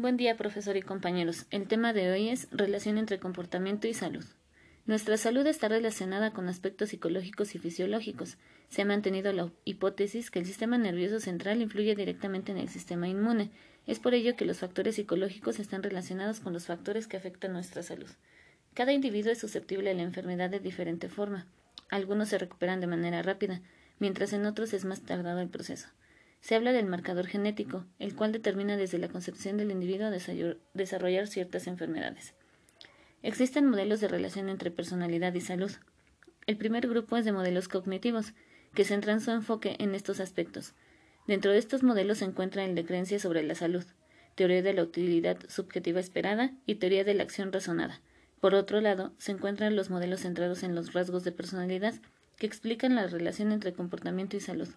Buen día, profesor y compañeros. El tema de hoy es relación entre comportamiento y salud. Nuestra salud está relacionada con aspectos psicológicos y fisiológicos. Se ha mantenido la hipótesis que el sistema nervioso central influye directamente en el sistema inmune. Es por ello que los factores psicológicos están relacionados con los factores que afectan nuestra salud. Cada individuo es susceptible a la enfermedad de diferente forma. Algunos se recuperan de manera rápida, mientras en otros es más tardado el proceso. Se habla del marcador genético, el cual determina desde la concepción del individuo desarrollar ciertas enfermedades. Existen modelos de relación entre personalidad y salud. El primer grupo es de modelos cognitivos, que centran su enfoque en estos aspectos. Dentro de estos modelos se encuentra el de sobre la salud, teoría de la utilidad subjetiva esperada y teoría de la acción razonada. Por otro lado, se encuentran los modelos centrados en los rasgos de personalidad, que explican la relación entre comportamiento y salud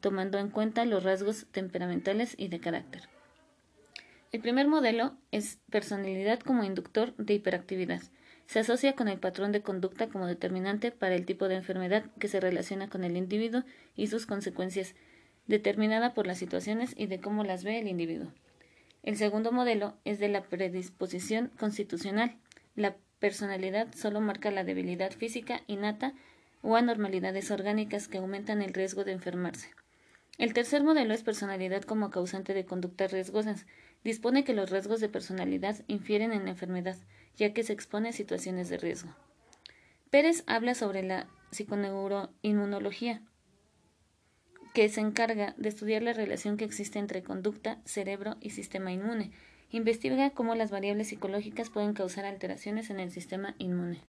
tomando en cuenta los rasgos temperamentales y de carácter. El primer modelo es personalidad como inductor de hiperactividad. Se asocia con el patrón de conducta como determinante para el tipo de enfermedad que se relaciona con el individuo y sus consecuencias, determinada por las situaciones y de cómo las ve el individuo. El segundo modelo es de la predisposición constitucional. La personalidad solo marca la debilidad física innata o anormalidades orgánicas que aumentan el riesgo de enfermarse. El tercer modelo es personalidad como causante de conductas riesgosas. Dispone que los riesgos de personalidad infieren en la enfermedad, ya que se expone a situaciones de riesgo. Pérez habla sobre la psiconeuroinmunología, que se encarga de estudiar la relación que existe entre conducta, cerebro y sistema inmune. Investiga cómo las variables psicológicas pueden causar alteraciones en el sistema inmune.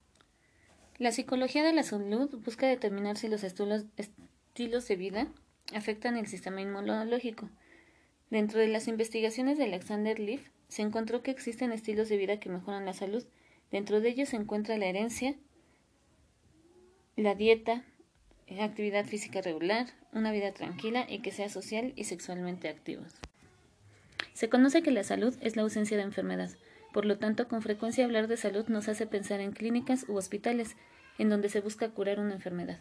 La psicología de la salud busca determinar si los estilos de vida afectan el sistema inmunológico. Dentro de las investigaciones de Alexander Leaf, se encontró que existen estilos de vida que mejoran la salud. Dentro de ellos se encuentra la herencia, la dieta, actividad física regular, una vida tranquila y que sea social y sexualmente activos. Se conoce que la salud es la ausencia de enfermedad. Por lo tanto, con frecuencia hablar de salud nos hace pensar en clínicas u hospitales, en donde se busca curar una enfermedad.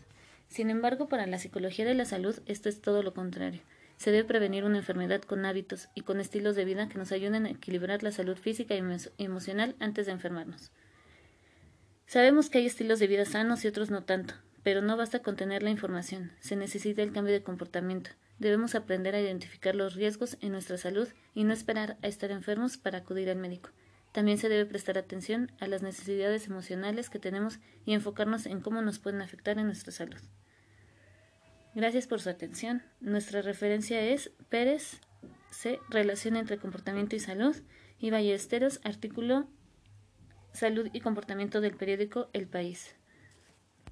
Sin embargo, para la psicología de la salud esto es todo lo contrario. Se debe prevenir una enfermedad con hábitos y con estilos de vida que nos ayuden a equilibrar la salud física y emocional antes de enfermarnos. Sabemos que hay estilos de vida sanos y otros no tanto, pero no basta con tener la información, se necesita el cambio de comportamiento. Debemos aprender a identificar los riesgos en nuestra salud y no esperar a estar enfermos para acudir al médico. También se debe prestar atención a las necesidades emocionales que tenemos y enfocarnos en cómo nos pueden afectar en nuestra salud. Gracias por su atención. Nuestra referencia es Pérez C. Relación entre comportamiento y salud y Ballesteros, artículo Salud y comportamiento del periódico El País.